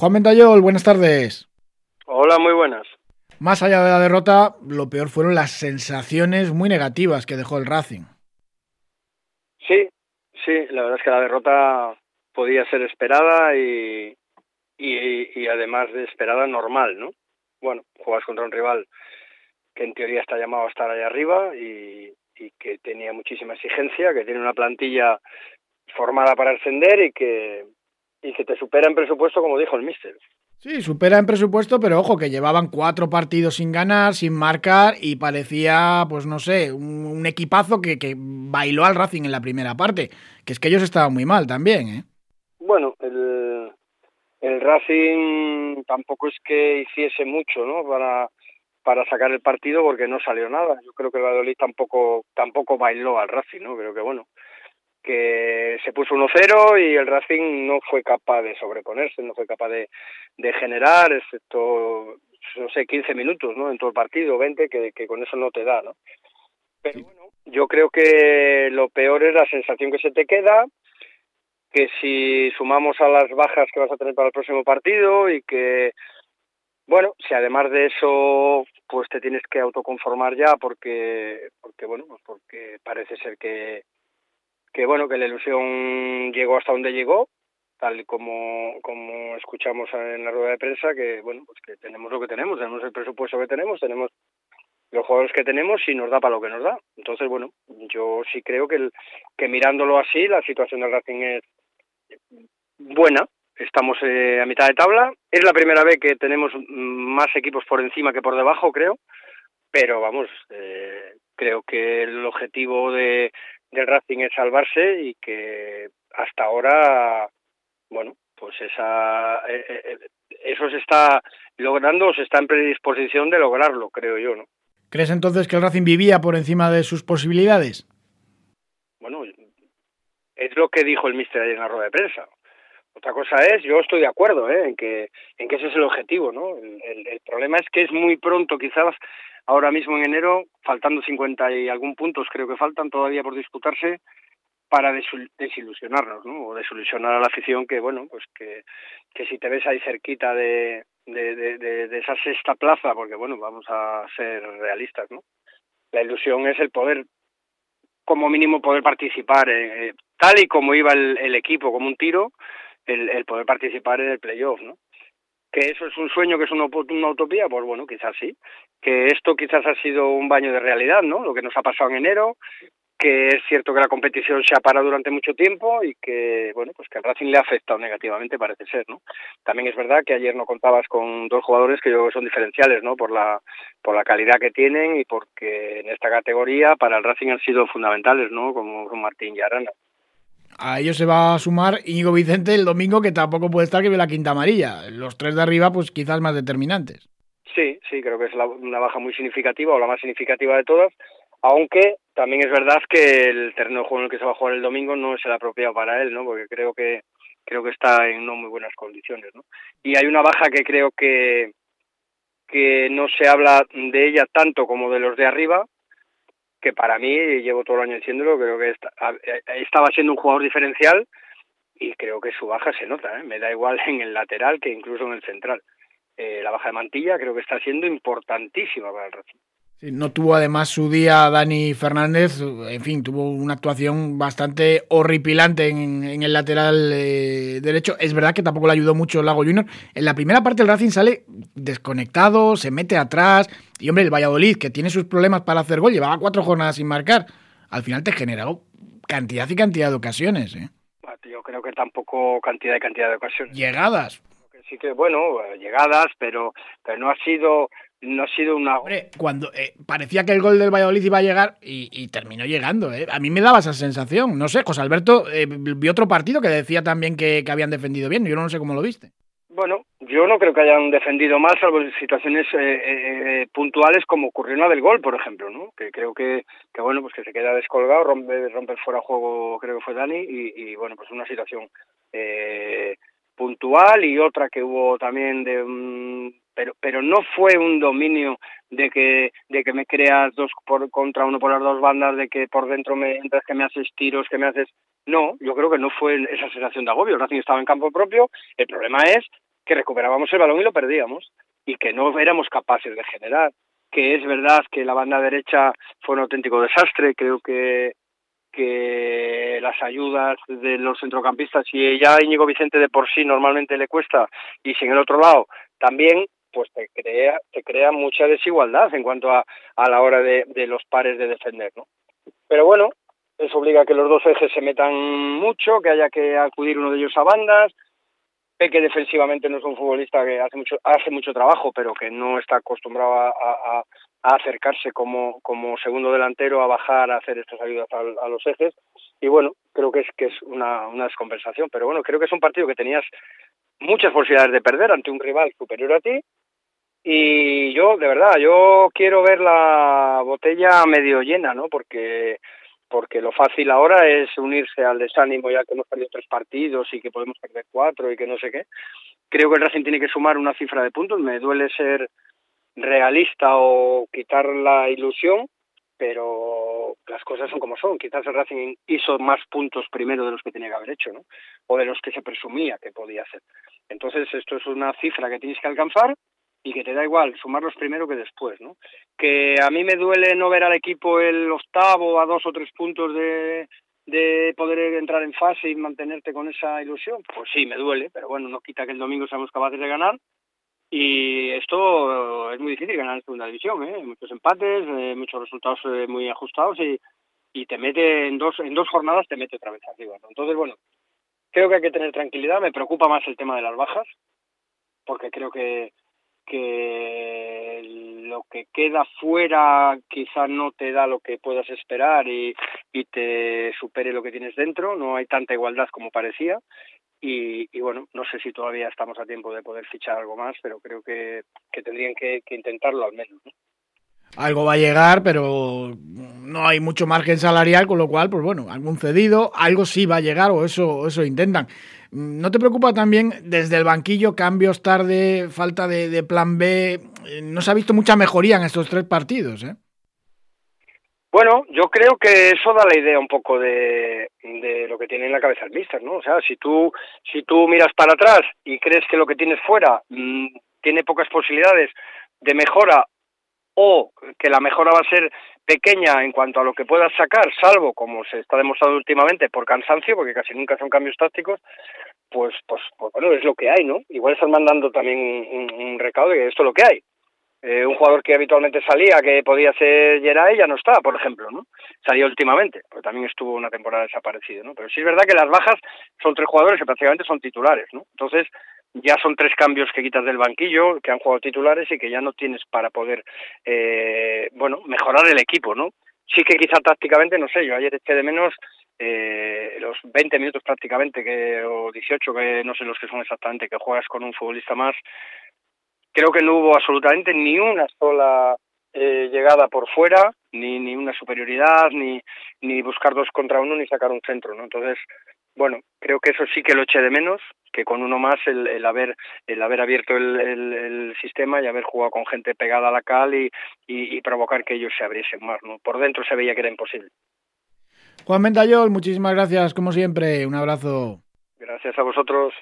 Juan Mentayol, buenas tardes. Hola, muy buenas. Más allá de la derrota, lo peor fueron las sensaciones muy negativas que dejó el Racing. Sí, sí, la verdad es que la derrota podía ser esperada y, y, además de esperada normal, ¿no? Bueno, juegas contra un rival que en teoría está llamado a estar ahí arriba y, y que tenía muchísima exigencia, que tiene una plantilla formada para ascender y que y que te supera en presupuesto, como dijo el míster. Sí, supera en presupuesto, pero ojo, que llevaban cuatro partidos sin ganar, sin marcar, y parecía, pues no sé, un, equipazo que, que, bailó al Racing en la primera parte. Que es que ellos estaban muy mal también, ¿eh? Bueno, el, el Racing tampoco es que hiciese mucho, ¿no? Para, para sacar el partido porque no salió nada. Yo creo que el Valladolid tampoco, tampoco bailó al Racing, ¿no? Creo que bueno, que se puso 1-0 y el Racing no fue capaz de sobreponerse, no fue capaz de, de generar, excepto, no sé, 15 minutos, ¿no? En todo el partido, 20, que, que con eso no te da, ¿no? Pero bueno, yo creo que lo peor es la sensación que se te queda, que si sumamos a las bajas que vas a tener para el próximo partido y que, bueno, si además de eso, pues te tienes que autoconformar ya porque, porque bueno, pues porque parece ser que que bueno, que la ilusión llegó hasta donde llegó, tal como, como escuchamos en la rueda de prensa, que bueno, pues que tenemos lo que tenemos, tenemos el presupuesto que tenemos, tenemos los jugadores que tenemos y nos da para lo que nos da. Entonces, bueno, yo sí creo que, el, que mirándolo así, la situación del Racing es buena. Estamos eh, a mitad de tabla. Es la primera vez que tenemos más equipos por encima que por debajo, creo. Pero vamos, eh, creo que el objetivo de, del Racing es salvarse y que hasta ahora, bueno, pues esa, eh, eh, eh, eso se está logrando o se está en predisposición de lograrlo, creo yo, ¿no? ¿Crees entonces que el Racing vivía por encima de sus posibilidades? Bueno, es lo que dijo el míster ayer en la rueda de prensa. Otra cosa es, yo estoy de acuerdo ¿eh? en, que, en que ese es el objetivo, ¿no? El, el, problema es que es muy pronto quizás ahora mismo en enero, faltando 50 y algún puntos, creo que faltan todavía por disputarse, para desilusionarnos, ¿no? O desilusionar a la afición que, bueno, pues que, que si te ves ahí cerquita de, de, esa sexta plaza, porque, bueno, vamos a ser realistas, ¿no? La ilusión es el poder, como mínimo, poder participar, eh, tal y como iba el, el, equipo, como un tiro, el, el poder participar en el playoff, ¿no? Que eso es un sueño, que es una, utopía, pues bueno, quizás sí. Que esto quizás ha sido un baño de realidad, ¿no? Lo que nos ha pasado en enero, que es cierto que la competición se ha parado durante mucho tiempo y que, bueno, pues que al Racing le ha afectado negativamente, parece ser, ¿no? También es verdad que ayer no contabas con dos jugadores que yo creo que son diferenciales, ¿no? Por la, por la calidad que tienen y porque en esta categoría para el Racing han sido fundamentales, ¿no? Como Martín y Arana a ellos se va a sumar Íñigo Vicente el domingo, que tampoco puede estar que ve la quinta amarilla. Los tres de arriba, pues quizás más determinantes. Sí, sí, creo que es la, una baja muy significativa o la más significativa de todas, aunque también es verdad que el terreno de juego en el que se va a jugar el domingo no es el apropiado para él, ¿no? Porque creo que creo que está en no muy buenas condiciones, ¿no? Y hay una baja que creo que que no se habla de ella tanto como de los de arriba, que para mí, llevo todo el año diciéndolo, creo que eh, estaba siendo un jugador diferencial y creo que su baja se nota, ¿eh? me da igual en el lateral que incluso en el central. Eh, la baja de Mantilla creo que está siendo importantísima para el Racing. Sí, no tuvo además su día Dani Fernández, en fin, tuvo una actuación bastante horripilante en, en el lateral eh, derecho. Es verdad que tampoco le ayudó mucho Lago Junior. En la primera parte el Racing sale desconectado, se mete atrás. Y hombre, el Valladolid, que tiene sus problemas para hacer gol, llevaba cuatro jornadas sin marcar. Al final te generó cantidad y cantidad de ocasiones. ¿eh? Yo creo que tampoco cantidad y cantidad de ocasiones. Llegadas. Sí que, bueno, llegadas, pero, pero no ha sido no ha sido una... Hombre, cuando eh, parecía que el gol del Valladolid iba a llegar y, terminó llegando, ¿eh? A mí me daba esa sensación. No sé, José Alberto eh, vi otro partido que decía también que, que, habían defendido bien. Yo no sé cómo lo viste. Bueno, yo no creo que hayan defendido mal, salvo en situaciones eh, eh, puntuales como ocurrió en la del gol, por ejemplo, ¿no? Que creo que, que bueno, pues que se queda descolgado, rompe, rompe fuera juego, creo que fue Dani, y, y bueno, pues una situación eh, puntual y otra que hubo también de un pero pero no fue un dominio de que de que me creas dos por contra uno por las dos bandas de que por dentro me entras que me haces tiros que me haces no yo creo que no fue esa sensación de agobio el Racing estaba en campo propio el problema es que recuperábamos el balón y lo perdíamos y que no éramos capaces de generar. Que es verdad que la banda derecha fue un auténtico desastre, creo que que las ayudas de los centrocampistas, si ya Íñigo Vicente de por sí normalmente le cuesta y si en el otro lado también, pues te crea, te crea mucha desigualdad en cuanto a, a la hora de, de los pares de defender, ¿no? Pero bueno, eso obliga a que los dos ejes se metan mucho, que haya que acudir uno de ellos a bandas. Peque defensivamente no es un futbolista que hace mucho, hace mucho trabajo, pero que no está acostumbrado a, a, acercarse como, como segundo delantero, a bajar, a hacer estas ayudas a, a, los ejes. Y bueno, creo que es, que es una, una descompensación. Pero bueno, creo que es un partido que tenías muchas posibilidades de perder ante un rival superior a ti. Y yo, de verdad, yo quiero ver la botella medio llena, ¿no? Porque porque lo fácil ahora es unirse al desánimo ya que hemos perdido tres partidos y que podemos perder cuatro y que no sé qué. Creo que el Racing tiene que sumar una cifra de puntos. Me duele ser realista o quitar la ilusión, pero las cosas son como son. Quizás el Racing hizo más puntos primero de los que tenía que haber hecho, ¿no? O de los que se presumía que podía hacer. Entonces, esto es una cifra que tienes que alcanzar y que te da igual sumarlos primero que después, ¿no? Que a mí me duele no ver al equipo el octavo a dos o tres puntos de, de poder entrar en fase y mantenerte con esa ilusión, pues sí, me duele, pero bueno, no quita que el domingo seamos capaces de ganar y esto es muy difícil ganar en segunda división, ¿eh? Muchos empates, eh, muchos resultados eh, muy ajustados y, y te mete en dos en dos jornadas te mete otra vez arriba, ¿no? Entonces, bueno, creo que hay que tener tranquilidad, me preocupa más el tema de las bajas, porque creo que que lo que queda fuera quizá no te da lo que puedas esperar y, y te supere lo que tienes dentro, no hay tanta igualdad como parecía y, y, bueno, no sé si todavía estamos a tiempo de poder fichar algo más, pero creo que, que tendrían que, que intentarlo al menos. ¿no? Algo va a llegar, pero no hay mucho margen salarial, con lo cual, pues bueno, algún cedido, algo sí va a llegar o eso, eso intentan. ¿No te preocupa también desde el banquillo cambios tarde, falta de, plan B? Eh, no se ha visto mucha mejoría en estos tres partidos, ¿eh? Bueno, yo creo que eso da la idea un poco de, lo que tiene en la cabeza el mister, ¿no? O sea, si tú, si tú miras para atrás y crees que lo que tienes fuera mmm, tiene pocas posibilidades de mejora o que la mejora va a ser pequeña en cuanto a lo que puedas sacar, salvo como se está demostrando últimamente por cansancio, porque casi nunca son cambios tácticos, pues, pues, pues bueno, es lo que hay, ¿no? Igual están mandando también un, un recado de esto es lo que hay. Eh, un jugador que habitualmente salía, que podía ser Geray, ya no está, por ejemplo, ¿no? Salió últimamente, porque también estuvo una temporada desaparecido, ¿no? Pero sí es verdad que las bajas son tres jugadores que prácticamente son titulares, ¿no? Entonces, ya son tres cambios que quitas del banquillo, que han jugado titulares y que ya no tienes para poder, eh, bueno, mejorar el equipo, ¿no? Sí que quizá tácticamente, no sé, yo ayer eché de menos eh, los 20 minutos prácticamente, que o 18, que no sé los que son exactamente, que juegas con un futbolista más. Creo que no hubo absolutamente ni una sola eh, llegada por fuera, ni, ni una superioridad, ni, ni buscar dos contra uno, ni sacar un centro, ¿no? Entonces, bueno, creo que eso sí que lo eché de menos, que con uno más el, el haber el haber abierto el, el, el, sistema y haber jugado con gente pegada a la cal y, y, y, provocar que ellos se abriesen más. ¿no? Por dentro se veía que era imposible. Juan Mentayol, muchísimas gracias, como siempre. Un abrazo. Gracias a vosotros.